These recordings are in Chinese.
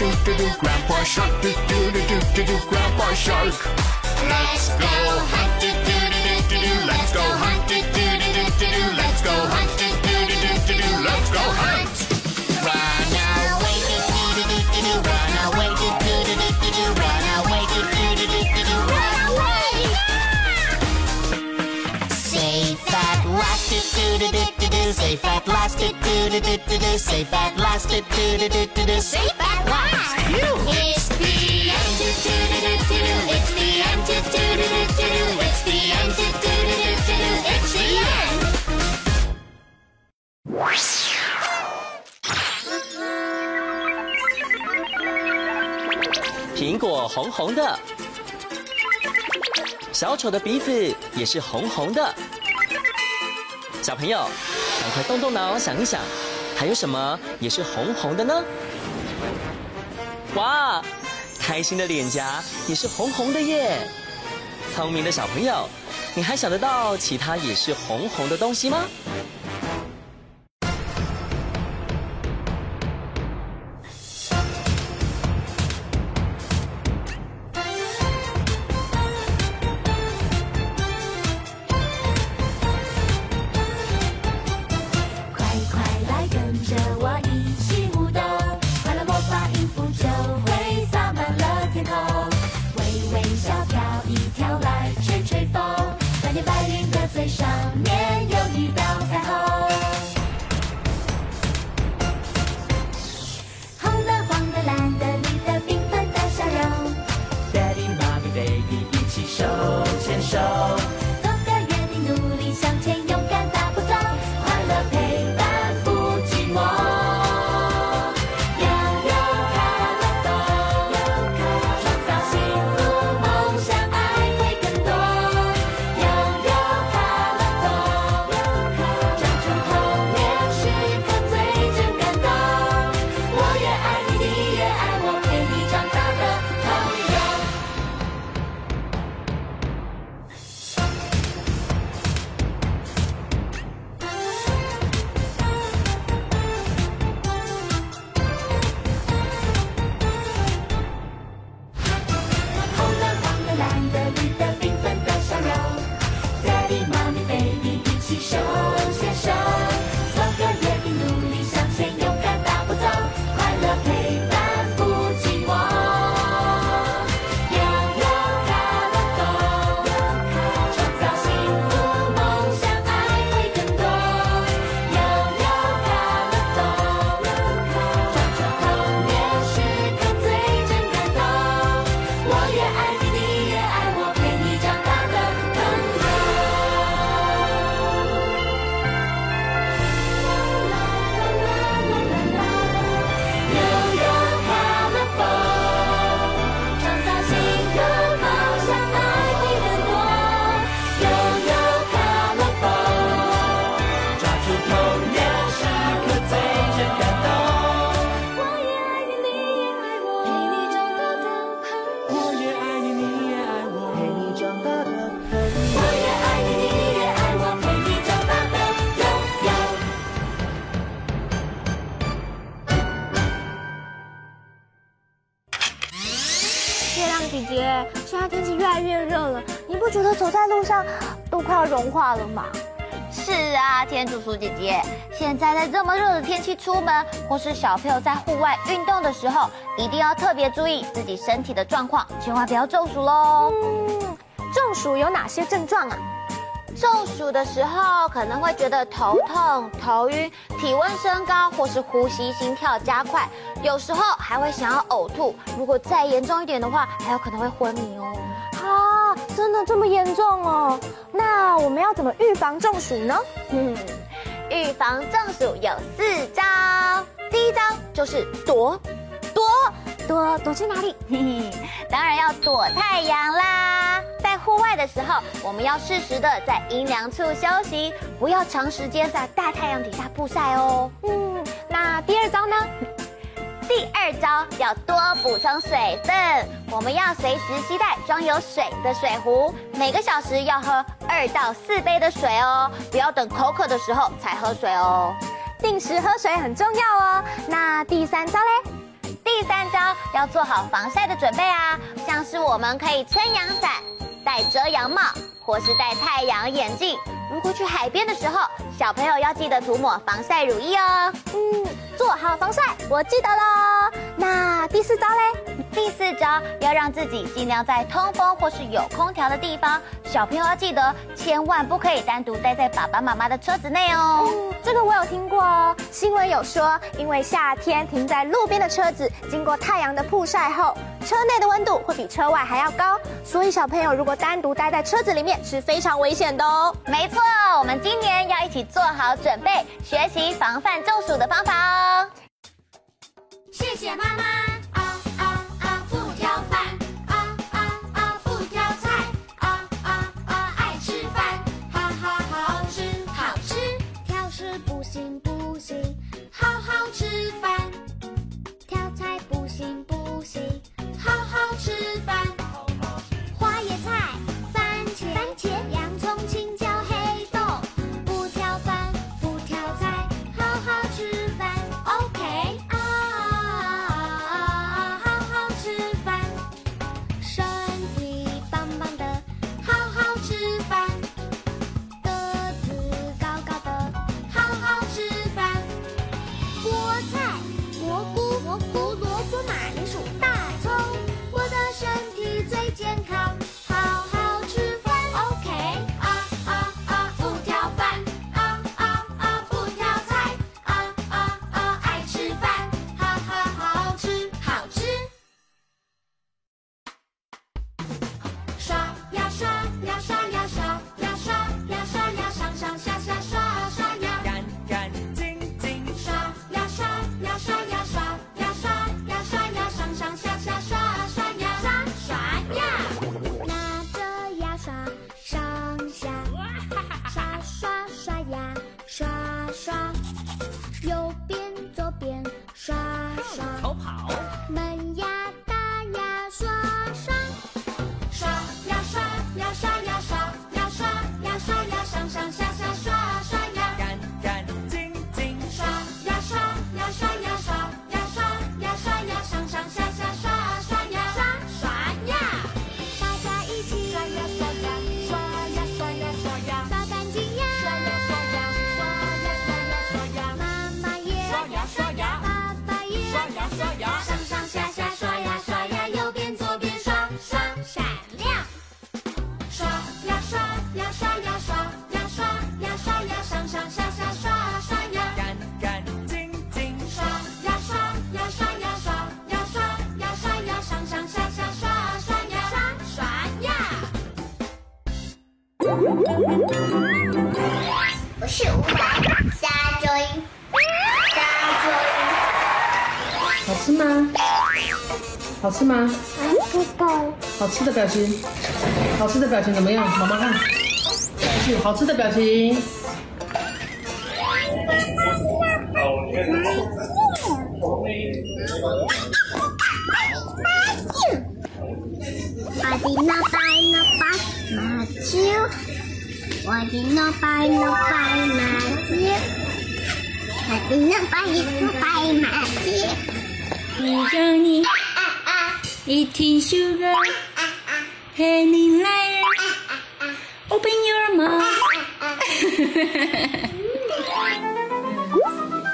do do do Grandpa shark. Do do do do do do Grandpa shark. Let's go hunt do do do do do Let's go hunt do do do do do Let's go hunt do do do do do Let's go hunt. Run away do do do do do Run away do do do do do Run away do do do do do Run away Safe at last do do do do do Safe at last do do do do do Safe at last do do do do do Safe at last It's the end do do do do do do It's the end do do do do do do It's the end do do do do do do It's the end 苹果红红的，小丑的鼻子也是红红的。小朋友，赶快动动脑想一想，还有什么也是红红的呢？哇，开心的脸颊也是红红的耶！聪明的小朋友，你还想得到其他也是红红的东西吗？融化了吗？是啊，天竺鼠姐姐，现在在这么热的天气出门，或是小朋友在户外运动的时候，一定要特别注意自己身体的状况，千万不要中暑喽。嗯，中暑有哪些症状啊？中暑的时候可能会觉得头痛、头晕、体温升高，或是呼吸、心跳加快，有时候还会想要呕吐。如果再严重一点的话，还有可能会昏迷哦。啊，真的这么严重哦？那我们要怎么预防中暑呢？嗯，预防中暑有四招。第一招就是躲，躲，躲躲去哪里？嘿嘿，当然要躲太阳啦。在户户外的时候，我们要适时的在阴凉处休息，不要长时间在大太阳底下曝晒哦。嗯，那第二招呢？第二招要多补充水分，我们要随时携带装有水的水壶，每个小时要喝二到四杯的水哦，不要等口渴的时候才喝水哦。定时喝水很重要哦。那第三招嘞？第三招要做好防晒的准备啊，像是我们可以撑阳伞、戴遮阳帽，或是戴太阳眼镜。如果去海边的时候，小朋友要记得涂抹防晒乳液哦。嗯，做好防晒，我记得喽。那第四招嘞？第四招要让自己尽量在通风或是有空调的地方。小朋友要记得，千万不可以单独待在爸爸妈妈的车子内哦。嗯，这个我有听过哦。新闻有说，因为夏天停在路边的车子，经过太阳的曝晒后，车内的温度会比车外还要高，所以小朋友如果单独待在车子里面是非常危险的哦。没错，我们今年要一起做好准备，学习防范中暑的方法哦。谢谢妈妈。好好吃饭。挑菜不行不行好好吃饭。吗？好吃的表情，好吃的表情怎么样？妈妈看，是好吃的表情。我的脑袋我的脑袋脑白马球，我的脑袋脑白马球，你让你。一听首歌，陪你来，Open your mouth。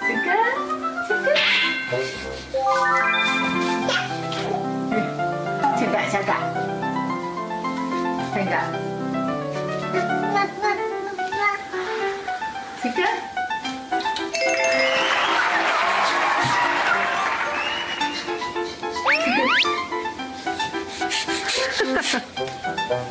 这个，这个，这个，这个，这个，这个。洗洗手，嘟嘟噜嘟噜，洗洗手，嘟嘟噜嘟噜，洗。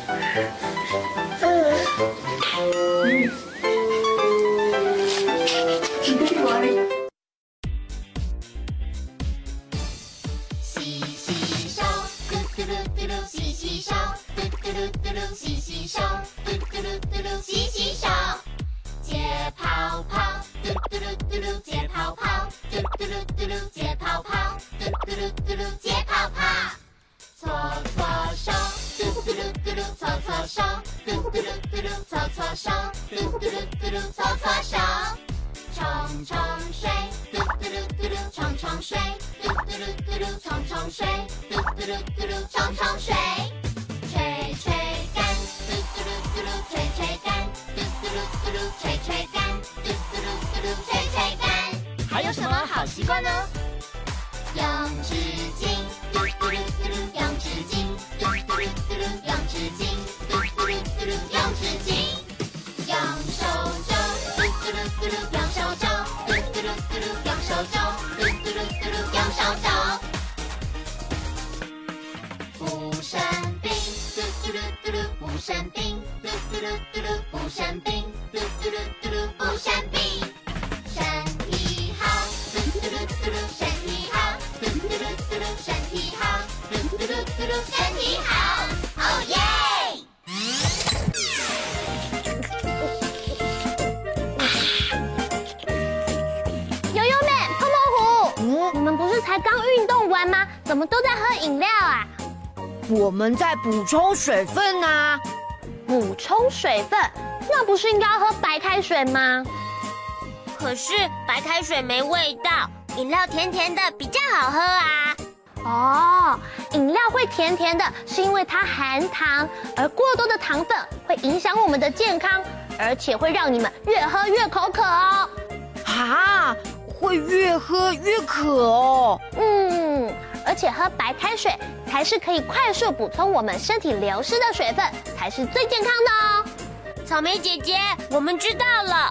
冲冲水，嘟嘟噜嘟噜，冲冲水，嘟嘟噜嘟噜，冲冲水。吹吹干，嘟嘟噜嘟噜，吹吹干，嘟嘟噜嘟噜，吹吹干，嘟嘟噜嘟噜，吹吹干。还有什么好习惯呢？用纸巾，嘟嘟噜嘟噜，用纸巾，嘟嘟噜嘟噜，用纸巾，嘟嘟噜嘟噜，用纸巾。噜，用手肘。不生病，嘟嘟噜嘟噜，不生病，嘟嘟噜嘟噜，不生病，嘟嘟噜嘟噜，不生病。身体好，嘟嘟噜嘟噜，身体好，嘟嘟噜嘟噜，身体好，嘟嘟噜嘟噜，身体好。都在喝饮料啊？我们在补充水分啊。补充水分，那不是应该要喝白开水吗？可是白开水没味道，饮料甜甜的比较好喝啊。哦，饮料会甜甜的，是因为它含糖，而过多的糖分会影响我们的健康，而且会让你们越喝越口渴哦。啊，会越喝越渴哦。嗯，而且喝白开水才是可以快速补充我们身体流失的水分，才是最健康的哦。草莓姐姐，我们知道了，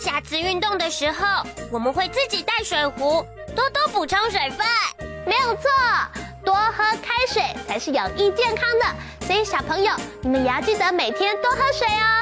下次运动的时候，我们会自己带水壶，多多补充水分。没有错，多喝开水才是有益健康的。所以小朋友，你们也要记得每天多喝水哦。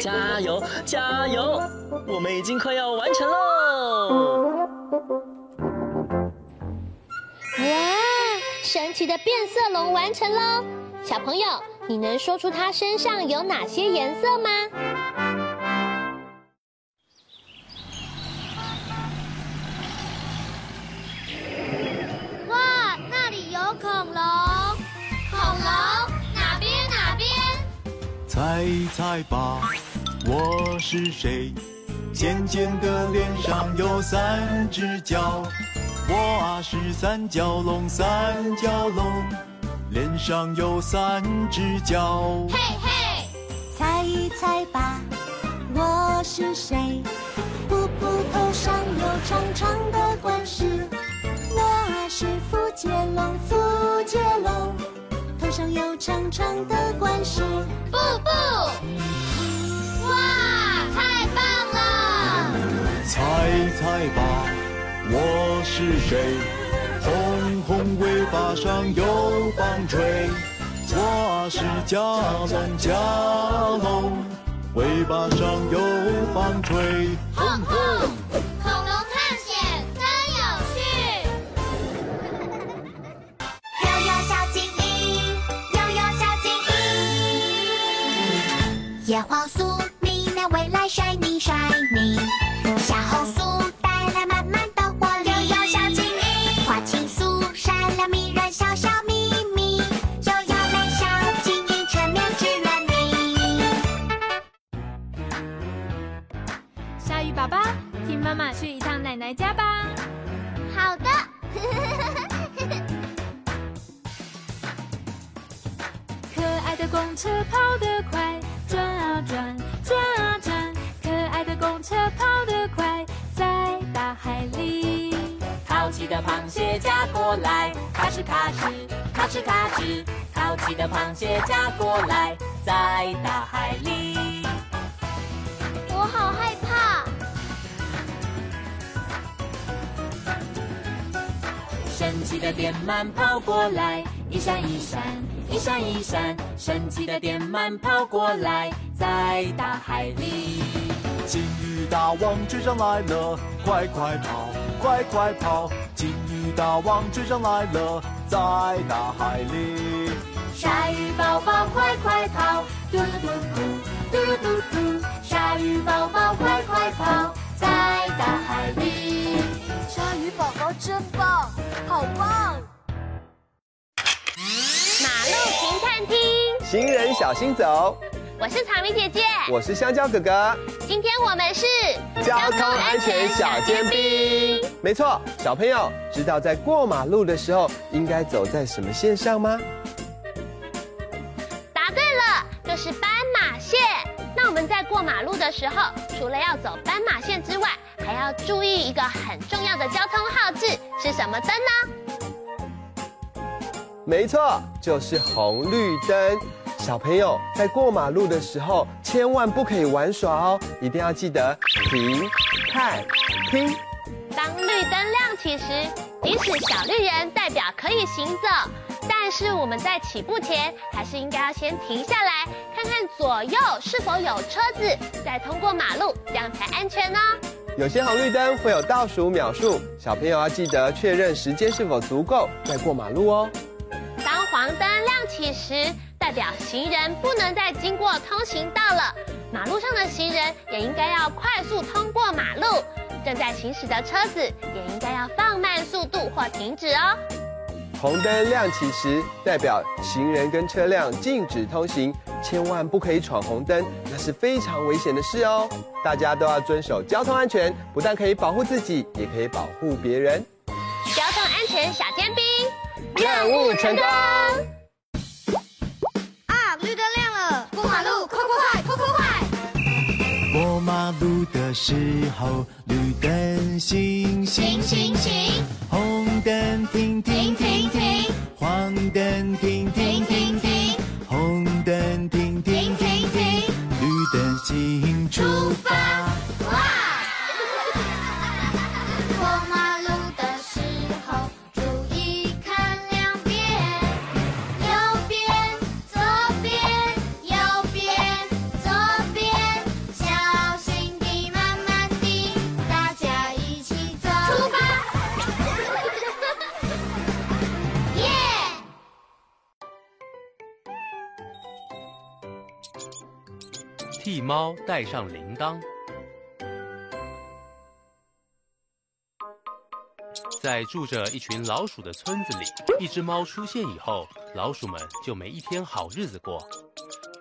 加油，加油！我们已经快要完成喽！哇，神奇的变色龙完成喽！小朋友，你能说出它身上有哪些颜色吗？猜猜吧，我是谁？尖尖的脸上有三只角，我啊是三角龙，三角龙，脸上有三只角。嘿嘿，猜一猜吧，我是谁？噗噗头上有长长的冠饰，我啊是福杰龙，福杰龙，头上有长长的冠饰。布布，哇，太棒了！猜猜吧，我是谁？红红尾巴上有棒槌，我是甲龙，甲龙，尾巴上有棒槌。哼哼，叶黄素明亮未来 shiny shiny，小红素带来满满的活力。悠悠小精灵，花青素善良迷人小小秘密，悠悠美小精灵全面治愈你。鲨鱼宝宝，听妈妈去一趟奶奶家吧。好的。可爱的公车跑得的螃蟹夹过来，咔哧咔哧，咔哧咔哧。淘气的螃蟹夹过来，在大海里。我好害怕。神奇的电鳗跑过来，一闪一闪，一闪一闪。神奇的电鳗跑过来，在大海里。金鱼大王追上来了，快快跑，快快跑！金鱼大王追上来了，在大海里。鲨鱼宝宝快快跑，嘟嘟嘟，嘟嘟嘟。鲨鱼宝宝快快跑，在大海里。鲨鱼宝宝真棒，好棒！马路停看听，行人小心走。我是草莓姐姐，我是香蕉哥哥。今天我们是交通安全小尖兵。没错，小朋友知道在过马路的时候应该走在什么线上吗？答对了，就是斑马线。那我们在过马路的时候，除了要走斑马线之外，还要注意一个很重要的交通号志，是什么灯呢？没错，就是红绿灯。小朋友在过马路的时候，千万不可以玩耍哦，一定要记得停、看、听。当绿灯亮起时，即使小绿人代表可以行走，但是我们在起步前，还是应该要先停下来，看看左右是否有车子，再通过马路，这样才安全哦。有些红绿灯会有倒数秒数，小朋友要记得确认时间是否足够，再过马路哦。当黄灯亮起时，代表行人不能再经过通行道了。马路上的行人也应该要快速通过马路，正在行驶的车子也应该要放慢速度或停止哦。红灯亮起时，代表行人跟车辆禁止通行，千万不可以闯红灯，那是非常危险的事哦。大家都要遵守交通安全，不但可以保护自己，也可以保护别人。交通安全小尖兵，任务成功。的时候，绿灯行行行行，红灯停停停停，黄灯停猫带上铃铛。在住着一群老鼠的村子里，一只猫出现以后，老鼠们就没一天好日子过。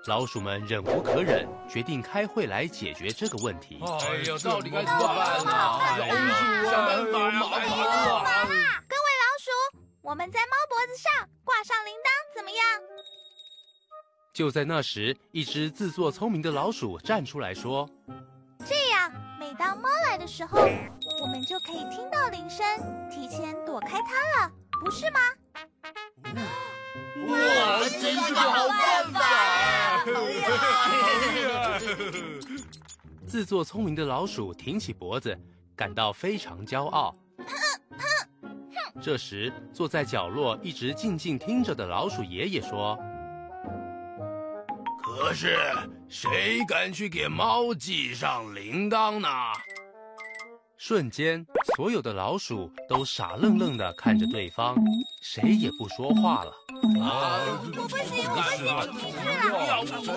老鼠们忍无可忍，决定开会来解决这个问题。哎呀，到底该怎么办呢？老鼠想办法麻烦了。各位老鼠，我们在猫脖子上挂上铃铛，怎么样？就在那时，一只自作聪明的老鼠站出来说：“这样，每当猫来的时候，我们就可以听到铃声，提前躲开它了，不是吗？”哇，真是个好办法！自作聪明的老鼠挺起脖子，感到非常骄傲。这时，坐在角落一直静静听着的老鼠爷爷说。可是，谁敢去给猫系上铃铛呢？瞬间，所有的老鼠都傻愣愣地看着对方，谁也不说话了。啊！不行，不行！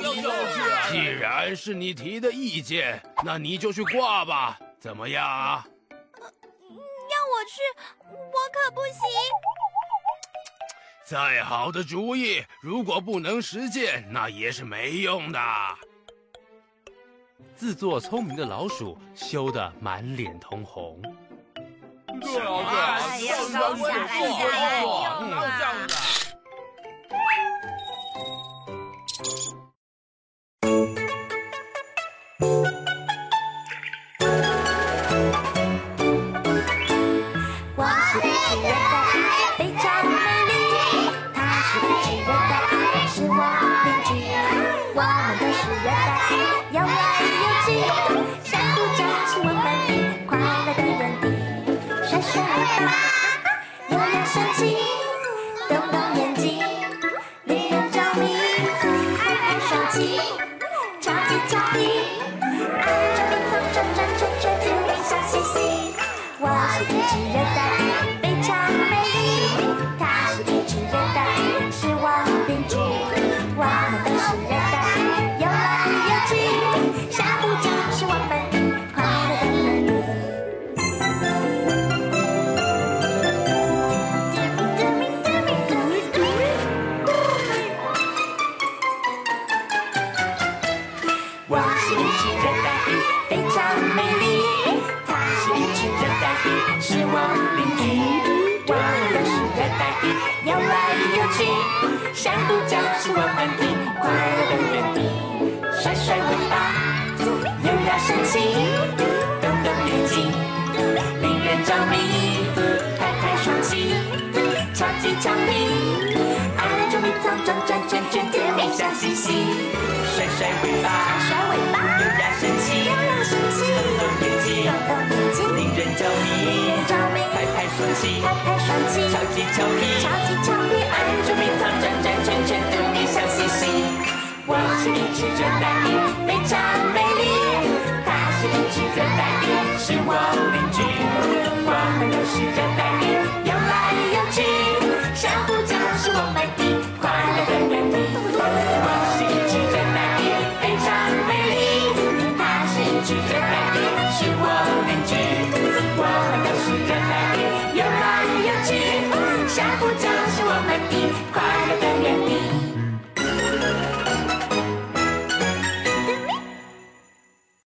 既然是你提的意见，那你就去挂吧，怎么样啊？要我去，我可不行。再好的主意，如果不能实践，那也是没用的。自作聪明的老鼠羞得满脸通红。小子，算我有错。吧，优雅神奇，瞪眼睛，令人着迷。开开双击，超级俏皮，转转转转转转圈圈笑嘻嘻。我是这只热带。小是我们的，快乐园比。甩甩尾巴，优雅神气。瞪瞪眼睛，令人着迷。拍拍双膝，超级俏皮。爱捉迷藏，转转圈圈甜蜜笑嘻嘻。甩甩尾巴，甩甩尾巴，优雅神气，优雅神气。瞪瞪眼睛，瞪瞪眼睛，令人着迷，着迷。拍拍双膝，拍拍双膝，超级俏皮。吃热带鱼非常美丽他是人吃热带鱼是我邻居我们都是热